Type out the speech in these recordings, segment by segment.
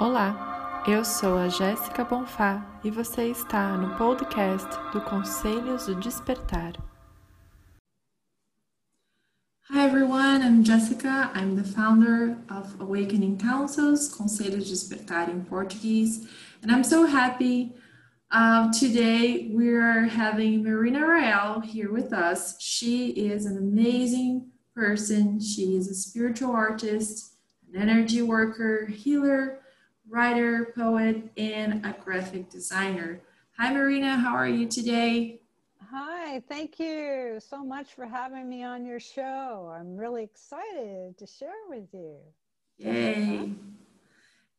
Olá, eu sou a Jéssica Bonfá e você está no podcast do Conselhos do Despertar. Hi everyone, I'm Jessica. I'm the founder of Awakening Councils, Conselhos de Despertar in Portuguese, and I'm so happy uh, today we're having Marina Rael here with us. She is an amazing person. She is a spiritual artist, an energy worker, healer, writer, poet, and a graphic designer. Hi, Marina. How are you today? Hi, thank you so much for having me on your show. I'm really excited to share with you. Yay.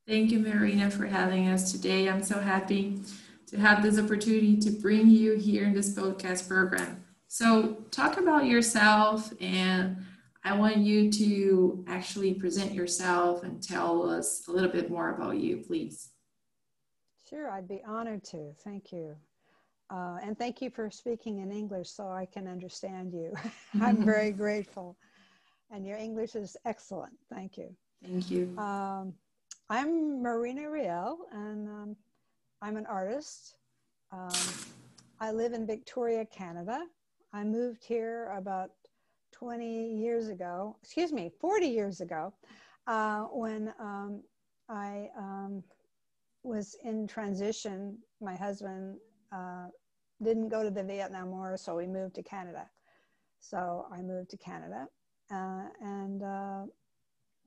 Thank you, Marina, for having us today. I'm so happy to have this opportunity to bring you here in this podcast program. So, talk about yourself and I want you to actually present yourself and tell us a little bit more about you, please. Sure, I'd be honored to. Thank you. Uh, and thank you for speaking in English so I can understand you. I'm very grateful. And your English is excellent. Thank you. Thank you. Um, I'm Marina Rael, and um, I'm an artist. Um, I live in Victoria, Canada. I moved here about 20 years ago, excuse me, 40 years ago, uh, when um, I um, was in transition. My husband uh, didn't go to the Vietnam War, so we moved to Canada. So I moved to Canada. Uh, and uh,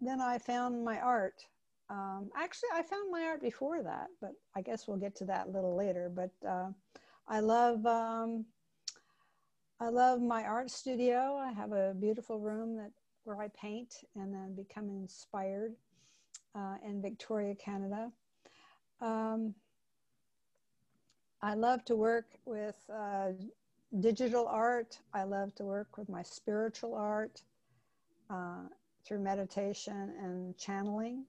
then I found my art. Um, actually, I found my art before that, but I guess we'll get to that a little later. But uh, I love um, I love my art studio. I have a beautiful room that where I paint and then become inspired uh, in Victoria, Canada. Um, I love to work with uh, digital art. I love to work with my spiritual art uh, through meditation and channeling.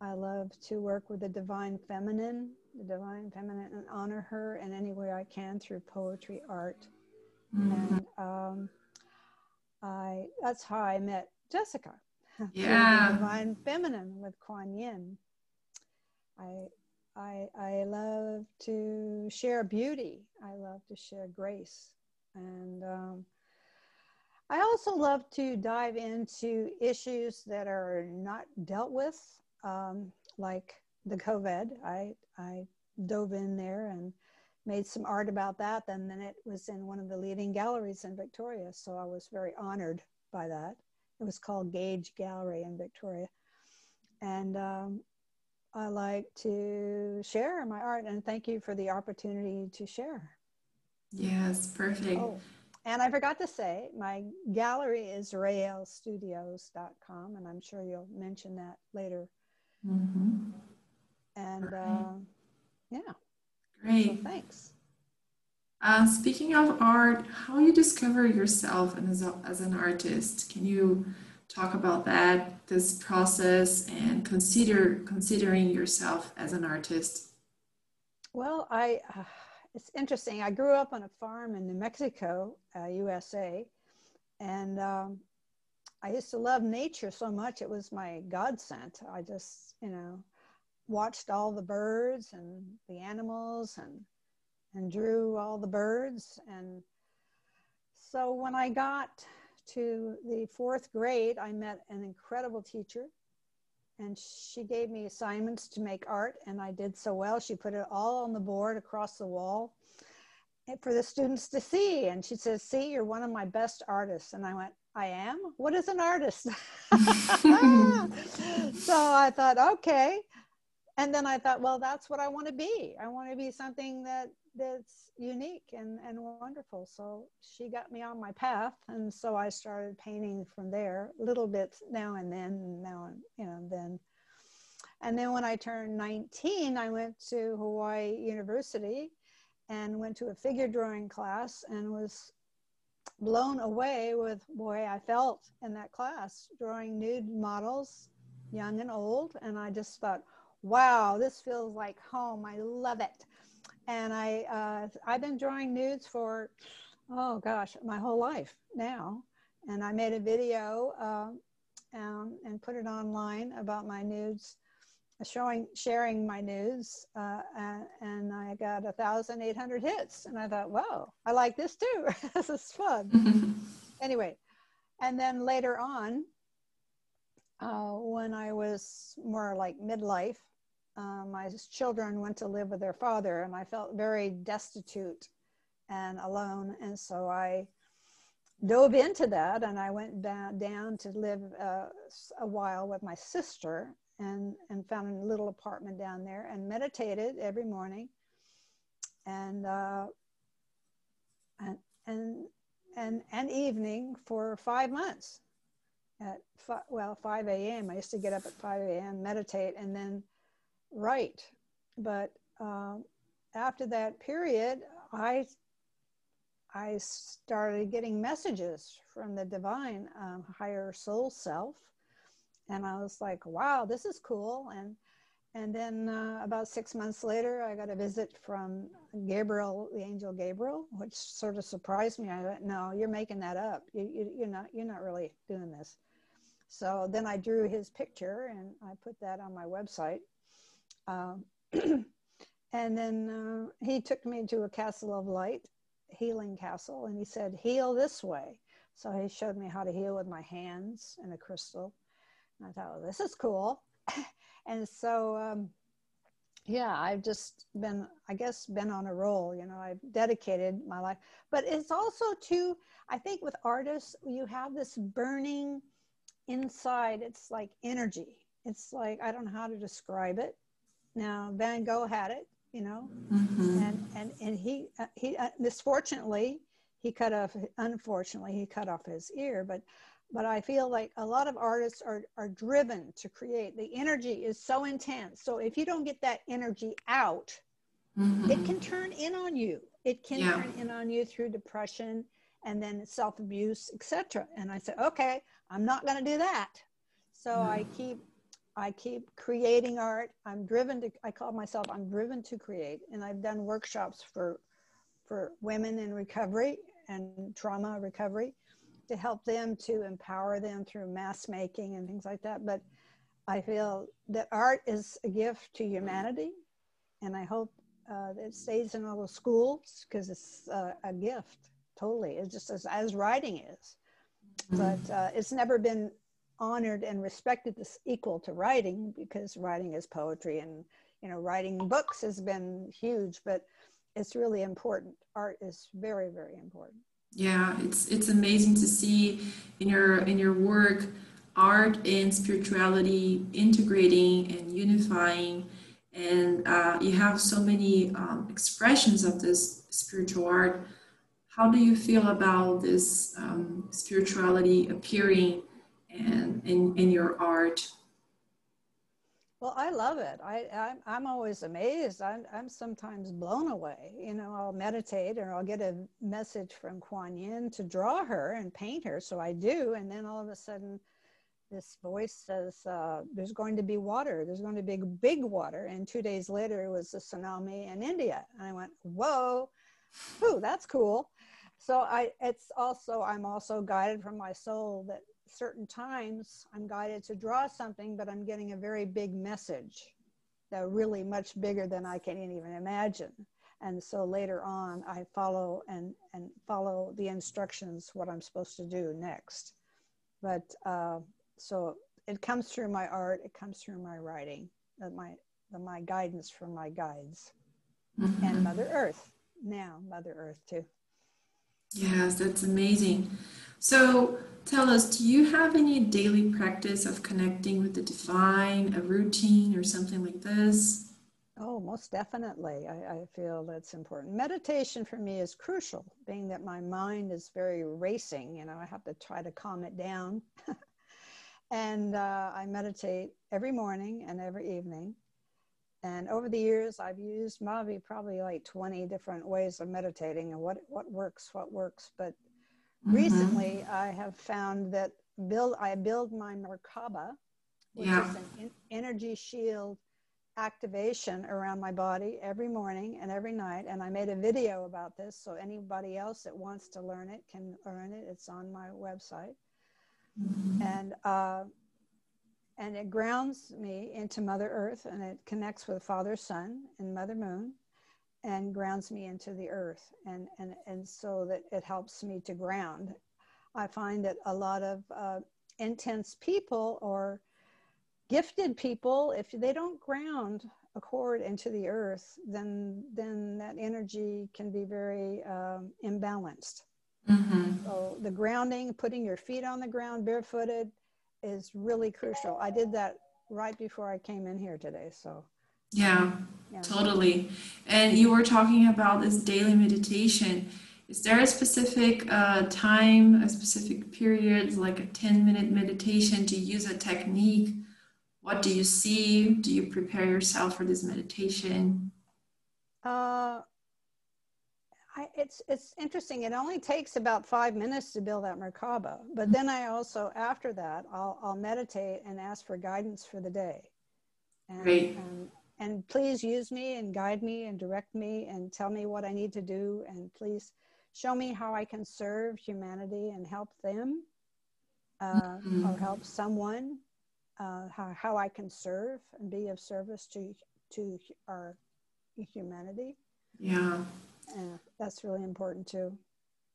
I love to work with the divine feminine, the divine feminine, and honor her in any way I can through poetry, art, Mm-hmm. And um, I that's how I met Jessica. Yeah. Divine Feminine with Kuan Yin. I I I love to share beauty. I love to share grace. And um, I also love to dive into issues that are not dealt with, um, like the COVID. I, I dove in there and made some art about that. And then it was in one of the leading galleries in Victoria. So I was very honored by that. It was called Gage Gallery in Victoria. And um, I like to share my art and thank you for the opportunity to share. Yes, perfect. Oh, and I forgot to say, my gallery is raelstudios.com, and I'm sure you'll mention that later. Mm-hmm. And uh, yeah. Great. So thanks. Uh, speaking of art, how you discover yourself as, a, as an artist? Can you talk about that, this process, and consider considering yourself as an artist? Well, I uh, it's interesting. I grew up on a farm in New Mexico, uh, USA, and um, I used to love nature so much. It was my godsend. I just, you know, watched all the birds and the animals and and drew all the birds. And so when i got to the fourth grade i met an incredible teacher and she gave me assignments to make art and i did so well. She put it all on the board across the wall for the students to see. And she says see you're one of my best artists. And i went i am? What is an artist? So i thought okay and then I thought, well, that's what I want to be. I want to be something that that's unique and, and wonderful. So she got me on my path. And so I started painting from there, little bits now and then, now and, you know, then. And then when I turned 19, I went to Hawaii University and went to a figure drawing class and was blown away with boy I felt in that class drawing nude models, young and old. And I just thought, wow, this feels like home. I love it. And I, uh, I've been drawing nudes for, oh gosh, my whole life now. And I made a video uh, um, and put it online about my nudes showing sharing my news uh, and, and, i got 1800 hits and i thought wow i like this too this is fun anyway and then later on uh, when i was more like midlife uh, my children went to live with their father and i felt very destitute and alone and so i dove into that and I went down, down to live uh, a while with my sister and, and found a little apartment down there and meditated every morning. And, uh, and, and, and, and evening for five months at five, well 5 a.m. I used to get up at 5 a.m. meditate and then write but um, after that period I I started getting messages from the divine um, higher soul self. And I was like, wow, this is cool. And and then uh, about six months later, I got a visit from Gabriel, the angel Gabriel, which sort of surprised me. I went, "No, you're making that up. You, you, you're not. You're not really doing this." So then I drew his picture and I put that on my website. Um, and then uh, he took me to a castle of light healing castle and he said, heal this way. So he showed me how to heal with my hands and a crystal. And I thought, well, this is cool. and so, um, yeah, I've just been, I guess, been on a roll. You know, I've dedicated my life. But it's also, too, I think with artists, you have this burning inside, it's like energy. It's like, I don't know how to describe it. Now, Van Gogh had it you know mm-hmm. and and and he uh, he uh, misfortunately he cut off unfortunately he cut off his ear but but i feel like a lot of artists are are driven to create the energy is so intense so if you don't get that energy out mm-hmm. it can turn in on you it can yeah. turn in on you through depression and then self-abuse etc and i said okay i'm not going to do that so no. i keep I keep creating art. I'm driven to, I call myself, I'm driven to create. And I've done workshops for, for women in recovery and trauma recovery to help them to empower them through mass making and things like that. But I feel that art is a gift to humanity. And I hope uh, it stays in all the schools because it's uh, a gift, totally. It's just as, as writing is. But uh, it's never been honored and respected as equal to writing because writing is poetry and you know writing books has been huge but it's really important art is very very important yeah it's it's amazing to see in your in your work art and spirituality integrating and unifying and uh, you have so many um, expressions of this spiritual art how do you feel about this um, spirituality appearing and in, in your art? Well, I love it. I, I'm, I'm always amazed. I'm, I'm sometimes blown away. You know, I'll meditate or I'll get a message from Kuan Yin to draw her and paint her. So I do. And then all of a sudden, this voice says, uh, There's going to be water. There's going to be big water. And two days later, it was a tsunami in India. And I went, Whoa, ooh, that's cool. So I, it's also, I'm also guided from my soul that certain times I'm guided to draw something, but I'm getting a very big message that really much bigger than I can even imagine. And so later on, I follow and, and follow the instructions, what I'm supposed to do next. But uh, so it comes through my art, it comes through my writing, that my, the, my guidance from my guides mm-hmm. and Mother Earth, now Mother Earth too. Yes, that's amazing. So tell us, do you have any daily practice of connecting with the divine, a routine or something like this? Oh, most definitely. I, I, feel that's important. Meditation for me is crucial, being that my mind is very racing. You know, I have to try to calm it down. and uh, I meditate every morning and every evening. And over the years, I've used Mavi probably like 20 different ways of meditating and what, what works, what works. But Mm-hmm. Recently, I have found that build I build my Merkaba, which yeah. is an energy shield activation around my body every morning and every night. And I made a video about this, so anybody else that wants to learn it can learn it. It's on my website. Mm-hmm. And uh, and it grounds me into Mother Earth and it connects with Father Sun and Mother Moon and grounds me into the earth. And and and so that it helps me to ground. I find that a lot of uh, intense people or gifted people if they don't ground a cord into the earth then then that energy can be very um, imbalanced. Mm-hmm. so the grounding putting your feet on the ground barefooted is really crucial i did that right before i came in here today so yeah, yeah, totally. And you were talking about this daily meditation. Is there a specific uh, time, a specific period, like a 10 minute meditation to use a technique? What do you see? Do you prepare yourself for this meditation? Uh, I, it's it's interesting. It only takes about five minutes to build that Merkaba, but then I also after that I'll I'll meditate and ask for guidance for the day. And, Great. And, and please use me and guide me and direct me and tell me what I need to do. And please show me how I can serve humanity and help them uh, mm-hmm. or help someone, uh, how, how I can serve and be of service to, to our humanity. Yeah. That's really important too.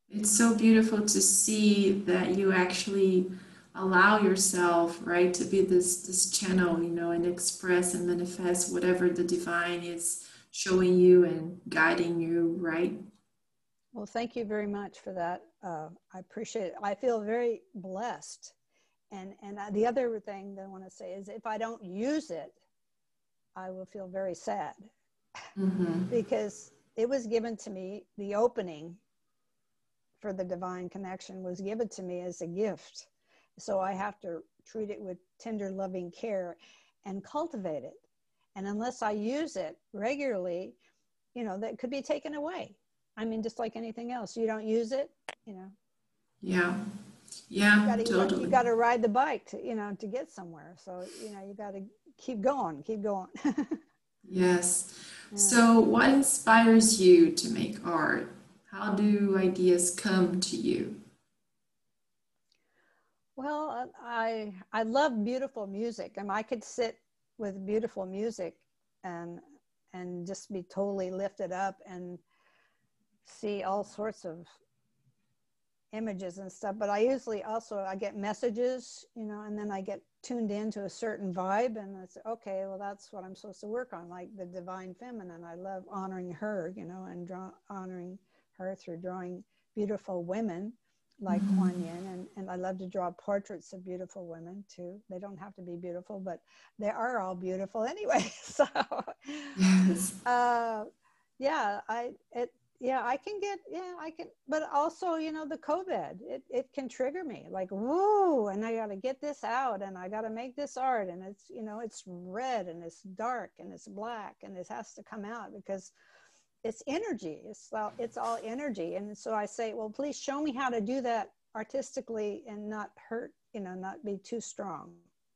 It's so beautiful to see that you actually allow yourself right to be this this channel you know and express and manifest whatever the divine is showing you and guiding you right? Well thank you very much for that. Uh, i appreciate it. I feel very blessed. And and the other thing that i want to say is if i don't use it i will feel very sad. Mm-hmm. because it was given to me the opening for the divine connection was given to me as a gift so I have to treat it with tender, loving care and cultivate it. And unless I use it regularly, you know, that could be taken away. I mean, just like anything else, you don't use it, you know. Yeah. Yeah, you gotta, totally. You got to ride the bike to, you know, to get somewhere. So, you know, you got to keep going, keep going. yes. So, what inspires you to make art? How do ideas come to you? Well, I I love beautiful music. I mean, I could sit with beautiful music and and just be totally lifted up and see all sorts of images and stuff. But I usually also I get messages, you know, and then I get tuned into a certain vibe, and it's okay. Well, that's what I'm supposed to work on, like the divine feminine. I love honoring her, you know, and draw, honoring her through drawing beautiful women like mm-hmm. Kuan Yin, and, and I love to draw portraits of beautiful women too. They don't have to be beautiful, but they are all beautiful anyway. So, yes. uh, yeah, I it yeah I can get yeah I can, but also you know the COVID it it can trigger me like whoa, and I got to get this out, and I got to make this art, and it's you know it's red and it's dark and it's black, and it has to come out because it's energy it's all, it's all energy and so i say well please show me how to do that artistically and not hurt you know not be too strong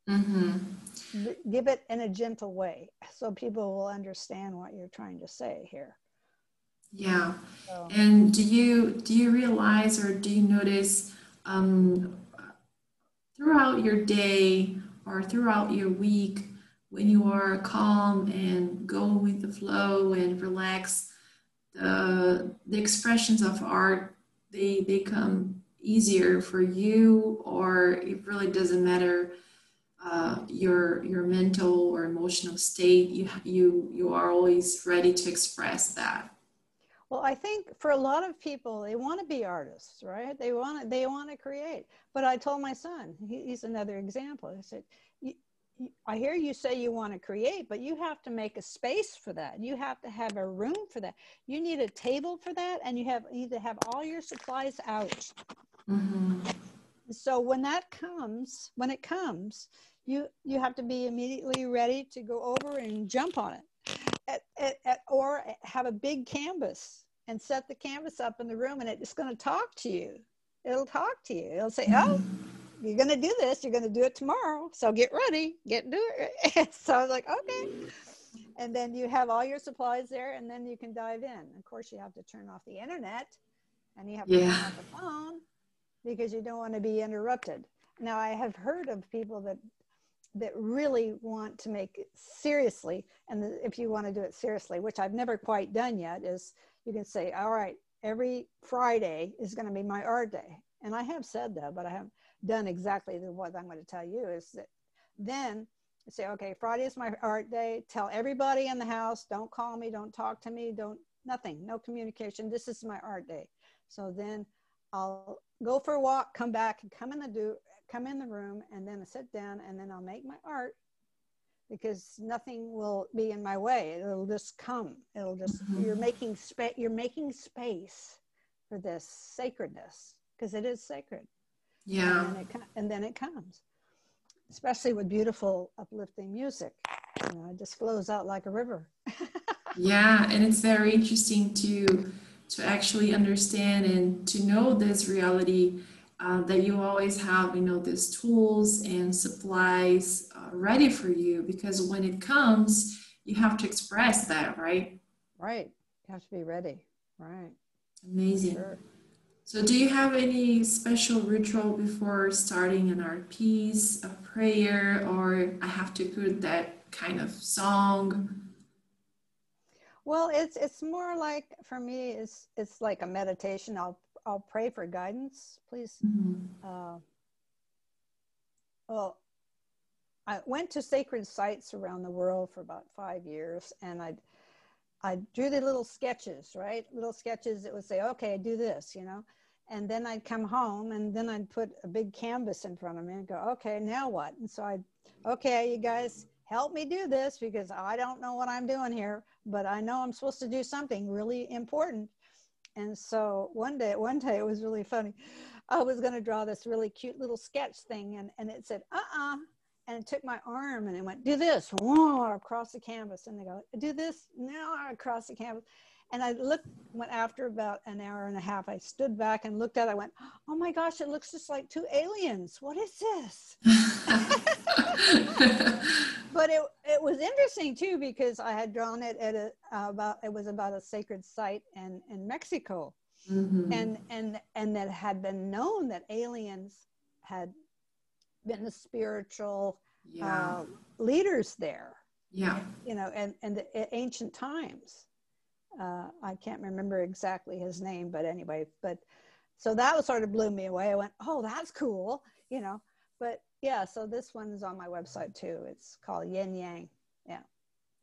mm-hmm. give it in a gentle way so people will understand what you're trying to say here yeah so. and do you do you realize or do you notice um, throughout your day or throughout your week when you are calm and go with the flow and relax the the expressions of art they they come easier for you or it really doesn't matter uh, your your mental or emotional state you you you are always ready to express that well i think for a lot of people they want to be artists right they want to they want to create but i told my son he, he's another example i said I hear you say you want to create, but you have to make a space for that. You have to have a room for that. You need a table for that, and you have need to have all your supplies out. Mm-hmm. So when that comes, when it comes, you you have to be immediately ready to go over and jump on it, at, at, at, or have a big canvas and set the canvas up in the room, and it's going to talk to you. It'll talk to you. It'll say, mm-hmm. "Oh." you're going to do this. You're going to do it tomorrow. So get ready, get do it. so I was like, okay. And then you have all your supplies there and then you can dive in. Of course, you have to turn off the internet and you have to yeah. turn off the phone because you don't want to be interrupted. Now, I have heard of people that that really want to make it seriously, and the, if you want to do it seriously, which I've never quite done yet, is you can say, all right, every Friday is going to be my art day. And I have said that, but I haven't done exactly what I'm going to tell you is that then say, okay, Friday is my art day. Tell everybody in the house, don't call me, don't talk to me, don't, nothing, no communication. This is my art day. So then I'll go for a walk, come back and come in the do, come in the room and then I sit down and then I'll make my art because nothing will be in my way. It'll just come. It'll just mm-hmm. you're making space. You're making space for this sacredness because it is sacred. Yeah. And then, it, and then it comes, especially with beautiful, uplifting music. You know, it just flows out like a river. yeah, and it's very interesting to to actually understand and to know this reality uh, that you always have, you know, these tools and supplies uh, ready for you because when it comes, you have to express that, right? Right. You have to be ready. Right. Amazing. Sure. So, do you have any special ritual before starting an art piece, a prayer, or I have to put that kind of song? Well, it's it's more like for me, it's it's like a meditation. I'll I'll pray for guidance, please. Mm-hmm. Uh, well, I went to sacred sites around the world for about five years, and I I drew the little sketches, right? Little sketches that would say, "Okay, do this," you know. And then I'd come home, and then I'd put a big canvas in front of me and go, "Okay, now what?" And so I'd, "Okay, you guys, help me do this because I don't know what I'm doing here, but I know I'm supposed to do something really important." And so one day, one day it was really funny. I was going to draw this really cute little sketch thing, and, and it said, uh uh And it took my arm and it went, do this, whoa, across the canvas. And they go, do this now across the canvas. And I looked, went after about an hour and a half, I stood back and looked at it. I went, oh my gosh, it looks just like two aliens. What is this? but it, it was interesting too, because I had drawn it at a, uh, about, it was about a sacred site in, in Mexico. Mm-hmm. And, and, and that had been known that aliens had been the spiritual yeah. uh, leaders there. Yeah. You know, and, and the ancient times uh, I can't remember exactly his name, but anyway, but so that was sort of blew me away. I went, oh, that's cool, you know. But yeah, so this one is on my website too. It's called Yin Yang. Yeah.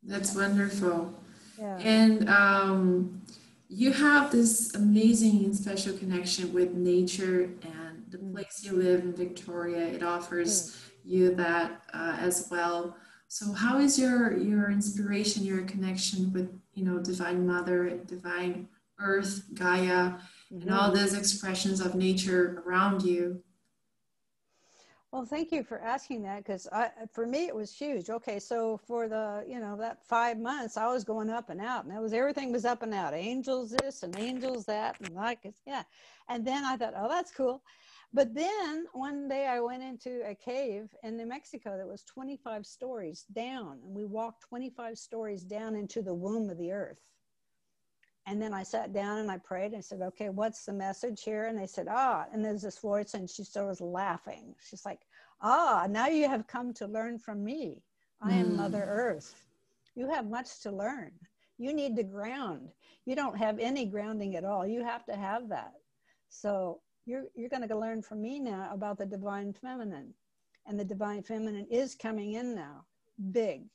That's wonderful. Yeah. And um, you have this amazing and special connection with nature and the mm. place you live in Victoria. It offers mm. you that uh, as well. So how is your your inspiration, your connection with you know divine mother, divine earth, Gaia, mm-hmm. and all those expressions of nature around you? Well, thank you for asking that because for me it was huge. Okay, so for the you know that five months, I was going up and out, and that was everything was up and out. Angels this and angels that, and like yeah. And then I thought, oh, that's cool. But then one day I went into a cave in New Mexico that was 25 stories down, and we walked 25 stories down into the womb of the earth. And then I sat down and I prayed and I said, Okay, what's the message here? And they said, Ah, and there's this voice, and she started laughing. She's like, Ah, now you have come to learn from me. I am mm. Mother Earth. You have much to learn. You need to ground. You don't have any grounding at all. You have to have that. So you're, you're going to learn from me now about the divine feminine. And the divine feminine is coming in now, big.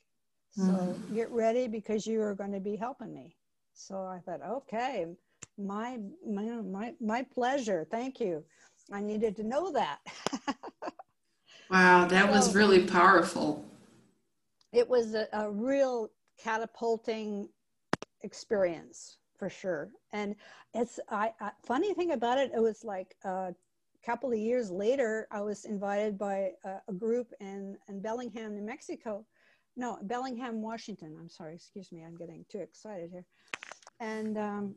So mm. get ready because you are going to be helping me. So I thought, okay, my, my, my, my pleasure. Thank you. I needed to know that. wow, that so, was really powerful. It was a, a real catapulting experience for sure. And it's I, I, funny thing about it. It was like a couple of years later, I was invited by a, a group in in Bellingham, New Mexico. No, Bellingham, Washington. I'm sorry. Excuse me. I'm getting too excited here. And um,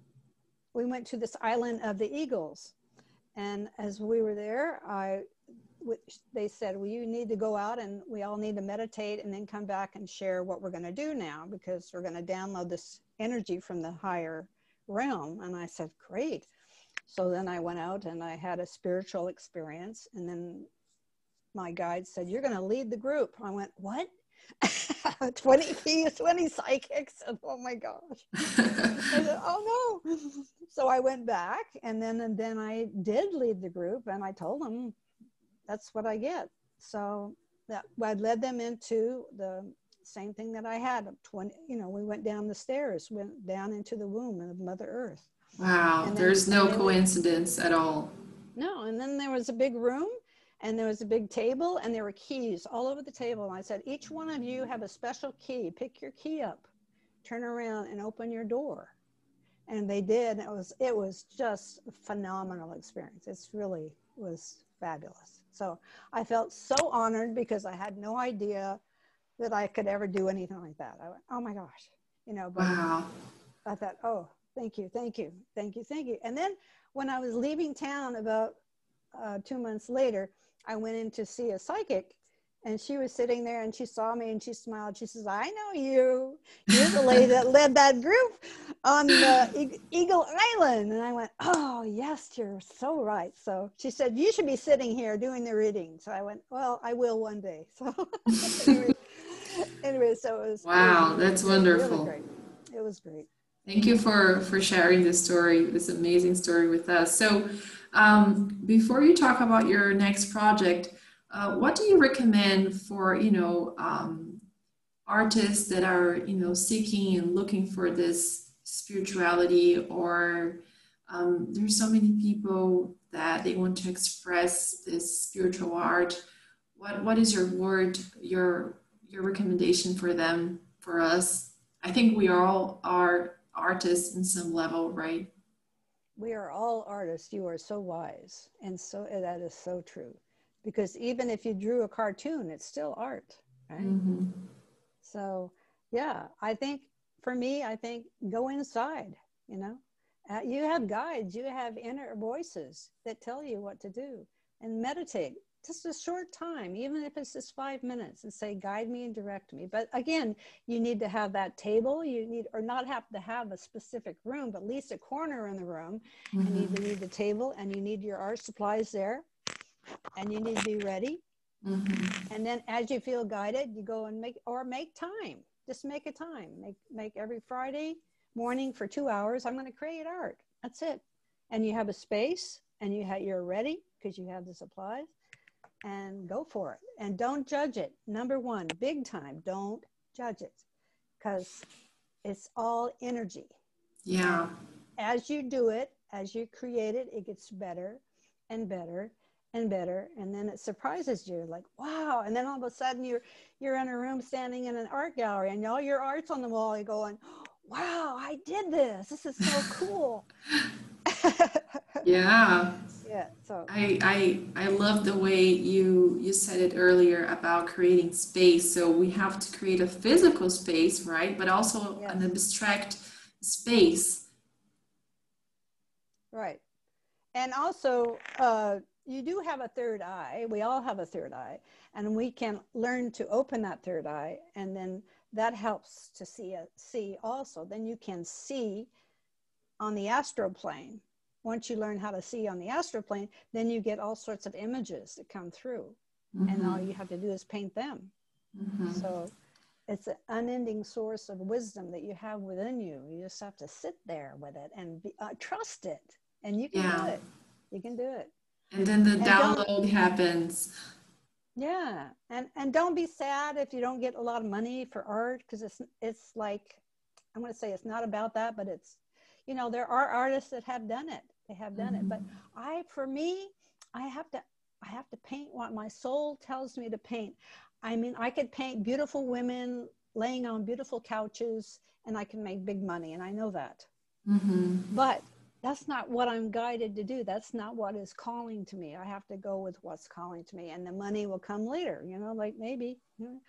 we went to this island of the Eagles. And as we were there, I they said, well, you need to go out and we all need to meditate and then come back and share what we're going to do now because we're going to download this energy from the higher realm. And I said, great. So then I went out and I had a spiritual experience. And then my guide said, You're going to lead the group. I went, What? 20 20 psychics. Oh my gosh. said, oh no. So I went back and then and then I did lead the group and I told them that's what I get. So that I led them into the same thing that I had 20, you know, we went down the stairs, went down into the womb of Mother Earth. Wow, then, there's no coincidence at all. No, and then there was a big room and there was a big table and there were keys all over the table. And I said, each one of you have a special key. Pick your key up, turn around and open your door. And they did. It was it was just a phenomenal experience. It's really was fabulous. So I felt so honored because I had no idea that I could ever do anything like that. I went, oh my gosh, you know, but wow. I thought, oh, thank you, thank you, thank you, thank you. And then when I was leaving town about uh, two months later, I went in to see a psychic and she was sitting there and she saw me and she smiled. She says, I know you. You're the lady that led that group on the Eagle Island. And I went, Oh, yes, you're so right. So she said, You should be sitting here doing the reading. So I went, Well, I will one day. So anyway, anyway, so it was. Wow, was, that's it wonderful. Really it was great. Thank you for, for sharing this story, this amazing story with us. So, um, before you talk about your next project, uh, what do you recommend for you know um, artists that are you know seeking and looking for this spirituality, or um, there's so many people that they want to express this spiritual art. What what is your word your your recommendation for them for us? I think we all are artists in some level, right? We are all artists. You are so wise. And so that is so true. Because even if you drew a cartoon, it's still art, right? Mm-hmm. So, yeah, I think for me, I think go inside, you know. Uh, you have guides, you have inner voices that tell you what to do and meditate just a short time, even if it's just five minutes, and say, guide me and direct me. But again, you need to have that table. You need, or not have to have a specific room, but at least a corner in the room. Mm-hmm. And you mm-hmm. need the table, and you need your art supplies there, and you need to be ready. Mm-hmm. And then, as you feel guided, you go and make or make time. Just make a time. Make make every Friday morning for two hours. I'm going to create art. That's it. And you have a space, and you have you're ready because you have the supplies and go for it and don't judge it. Number one, big time, don't judge it because it's all energy. Yeah. As you do it, as you create it, it gets better and better and better and then it surprises you like wow and then all of a sudden you're you're in a room standing in an art gallery and all your art's on the wall you're going wow i did this this is so cool yeah yeah so. I, I i love the way you you said it earlier about creating space. So we have to create a physical space right? But also yes. an abstract space. Right. And also uh, you do have a third eye. We all have a third eye. And we can learn to open that third eye and then that helps to see a, see also. Then you can see on the astral plane once you learn how to see on the astral plane, then you get all sorts of images that come through. Mm-hmm. And all you have to do is paint them. Mm-hmm. So it's an unending source of wisdom that you have within you. You just have to sit there with it and be, uh, trust it. And you can yeah. do it. You can do it. And then the and download happens. Yeah. And and don't be sad if you don't get a lot of money for art because it's it's like I'm going to say it's not about that, but it's you know there are artists that have done it they have done mm-hmm. it but mm-hmm. i for me i have to i have to paint what my soul tells me to paint i mean i could paint beautiful women laying on beautiful couches and i can make big money and i know that mm-hmm. but that's not what i'm guided to do that's not what is calling to me i have to go with what's calling to me and the money will come later you know like maybe you know?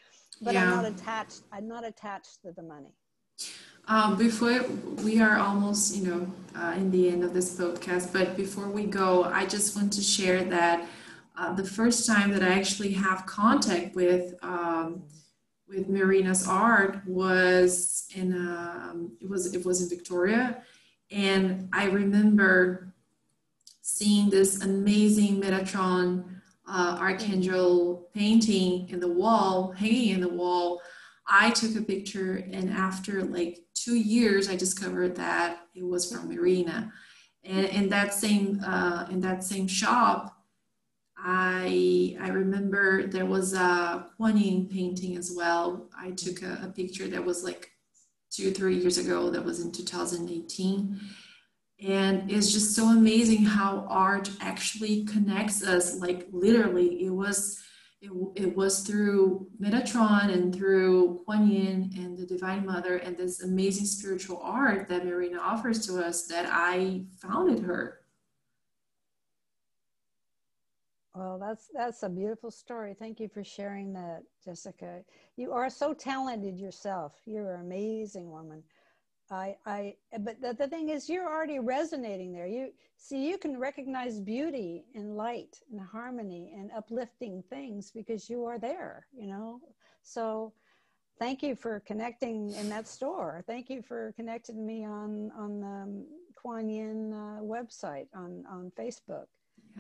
but yeah. i'm not attached i'm not attached to the money um, before we are almost, you know, uh, in the end of this podcast, but before we go, I just want to share that uh, the first time that I actually have contact with um, with Marina's art was in um, it was it was in Victoria, and I remember seeing this amazing Metatron uh, archangel painting in the wall, hanging in the wall, I took a picture, and after like two years, I discovered that it was from Marina. And in that same uh, in that same shop, I I remember there was a Kuan Yin painting as well. I took a, a picture that was like two three years ago. That was in 2018 and it's just so amazing how art actually connects us like literally it was it, it was through metatron and through kuan yin and the divine mother and this amazing spiritual art that marina offers to us that i founded her. Well that's that's a beautiful story. Thank you for sharing that jessica. You are so talented yourself. You're an amazing woman I, I, but the, the thing is, you're already resonating there. You see, you can recognize beauty and light and harmony and uplifting things because you are there, you know? So thank you for connecting in that store. Thank you for connecting me on, on the um, Kuan Yin uh, website on, on Facebook.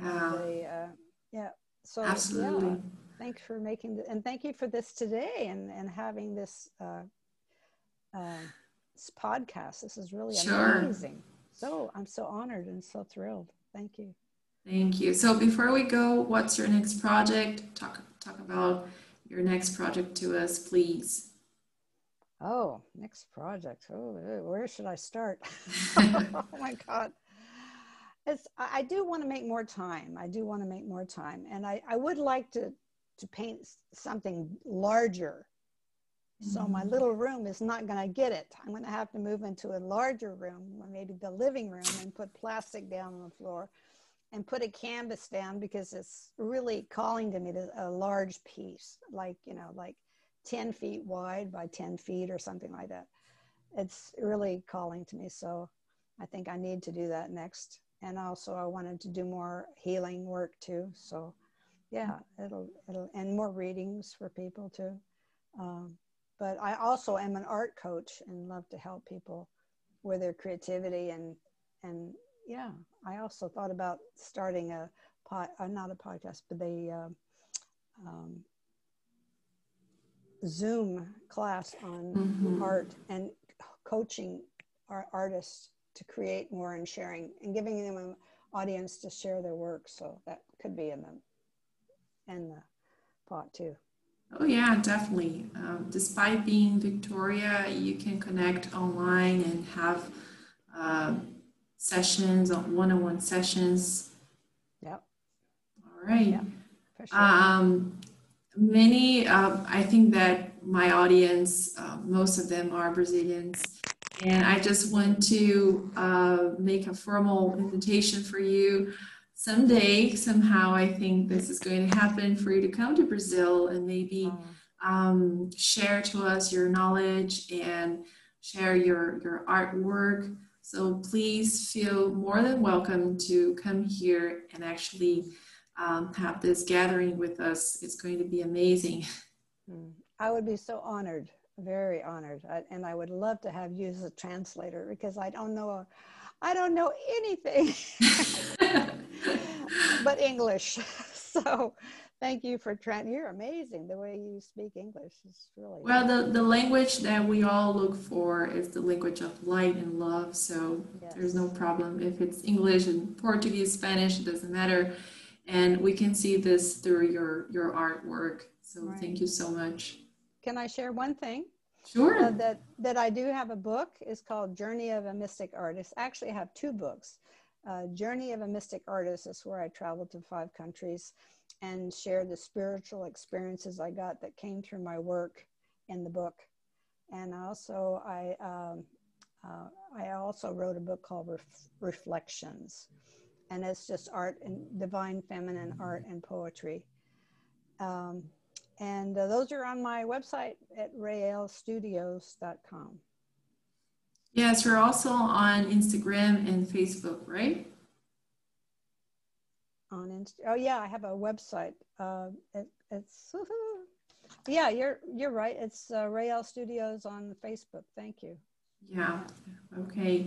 Yeah. The, uh, yeah. So, Absolutely. Yeah, thanks for making, the, and thank you for this today and, and having this, uh, uh podcast. This is really sure. amazing. So I'm so honored and so thrilled. Thank you. Thank you. So before we go, what's your next project? Talk talk about your next project to us, please. Oh, next project. Oh, eh, where should I start? oh my God. It's, I do want to make more time. I do want to make more time. And I, I would like to, to paint something larger so my mm-hmm. little room is not going to get it. I'm going to have to move into a larger room, or maybe the living room, and put plastic down on the floor and put a canvas down because it's really calling to me to a large piece, like, you know, like 10 feet wide by 10 feet or something like that. It's really calling to me. So I think I need to do that next. And also I wanted to do more healing work too. So yeah, it'll, it'll, and more readings for people too. Um, but I also am an art coach and love to help people with their creativity and and yeah, I also thought about starting a pod, uh, not a podcast, but a uh, um, Zoom class on mm-hmm. art and coaching our artists to create more and sharing and giving them an audience to share their work. So that could be in the in the pot too. Oh yeah, definitely. Um, despite being Victoria, you can connect online and have uh, sessions, one-on-one sessions. Yep. All right. Yep, sure. um, many, uh, I think that my audience, uh, most of them are Brazilians. And I just want to uh, make a formal invitation for you someday, somehow, I think this is going to happen for you to come to Brazil and maybe um, share to us your knowledge and share your, your artwork. So please feel more than welcome to come here and actually um, have this gathering with us. It's going to be amazing. Hmm. I would be so honored, very honored. I, and I would love to have you as a translator because I don't know, I don't know anything. but English. so thank you for trying. You're amazing. The way you speak English is really well. The the language that we all look for is the language of light and love. So yes. there's no problem if it's English and Portuguese, Spanish. It doesn't matter, and we can see this through your your artwork. So right. thank you so much. Can I share one thing? Sure. Uh, that that I do have a book. It's called Journey of a Mystic Artist. Actually, I have two books uh, Journey of a Mystic Artist is where I traveled to five countries and shared the spiritual experiences I got that came through my work in the book. And also, I um, uh, I also wrote a book called Ref- Reflections, and it's just art and divine feminine art and poetry. Um, and uh, those are on my website at raelstudios.com. Yes, we're also on Instagram and Facebook, right? On Inst- oh yeah, I have a website. Uh, it, it's yeah, you're you're right. It's uh, Rael Studios on Facebook. Thank you. Yeah. Okay.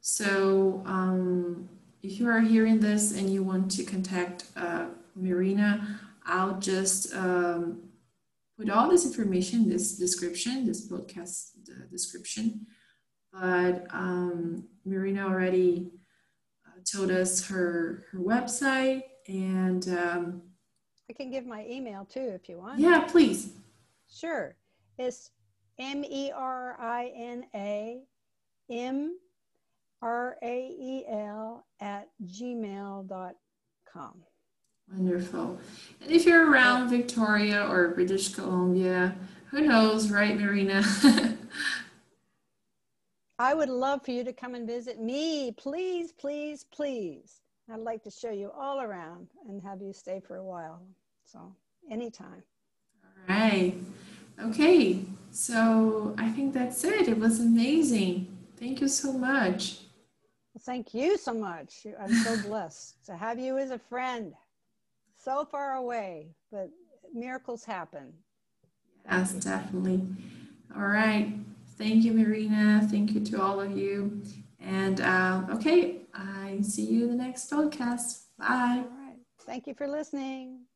So um, if you are hearing this and you want to contact uh, Marina. I'll just um, put all this information, this description, this podcast description. But um, Marina already uh, told us her her website, and um, I can give my email too if you want. Yeah, please. Sure. It's M E R I N A M R A E L at gmail.com. Wonderful. And if you're around Victoria or British Columbia, who knows, right, Marina? I would love for you to come and visit me. Please, please, please. I'd like to show you all around and have you stay for a while. So, anytime. All right. Okay. So, I think that's it. It was amazing. Thank you so much. Thank you so much. I'm so blessed to have you as a friend. So far away, but miracles happen. Yes, definitely. All right. Thank you, Marina. Thank you to all of you. And uh, okay, I see you in the next podcast. Bye. All right. Thank you for listening.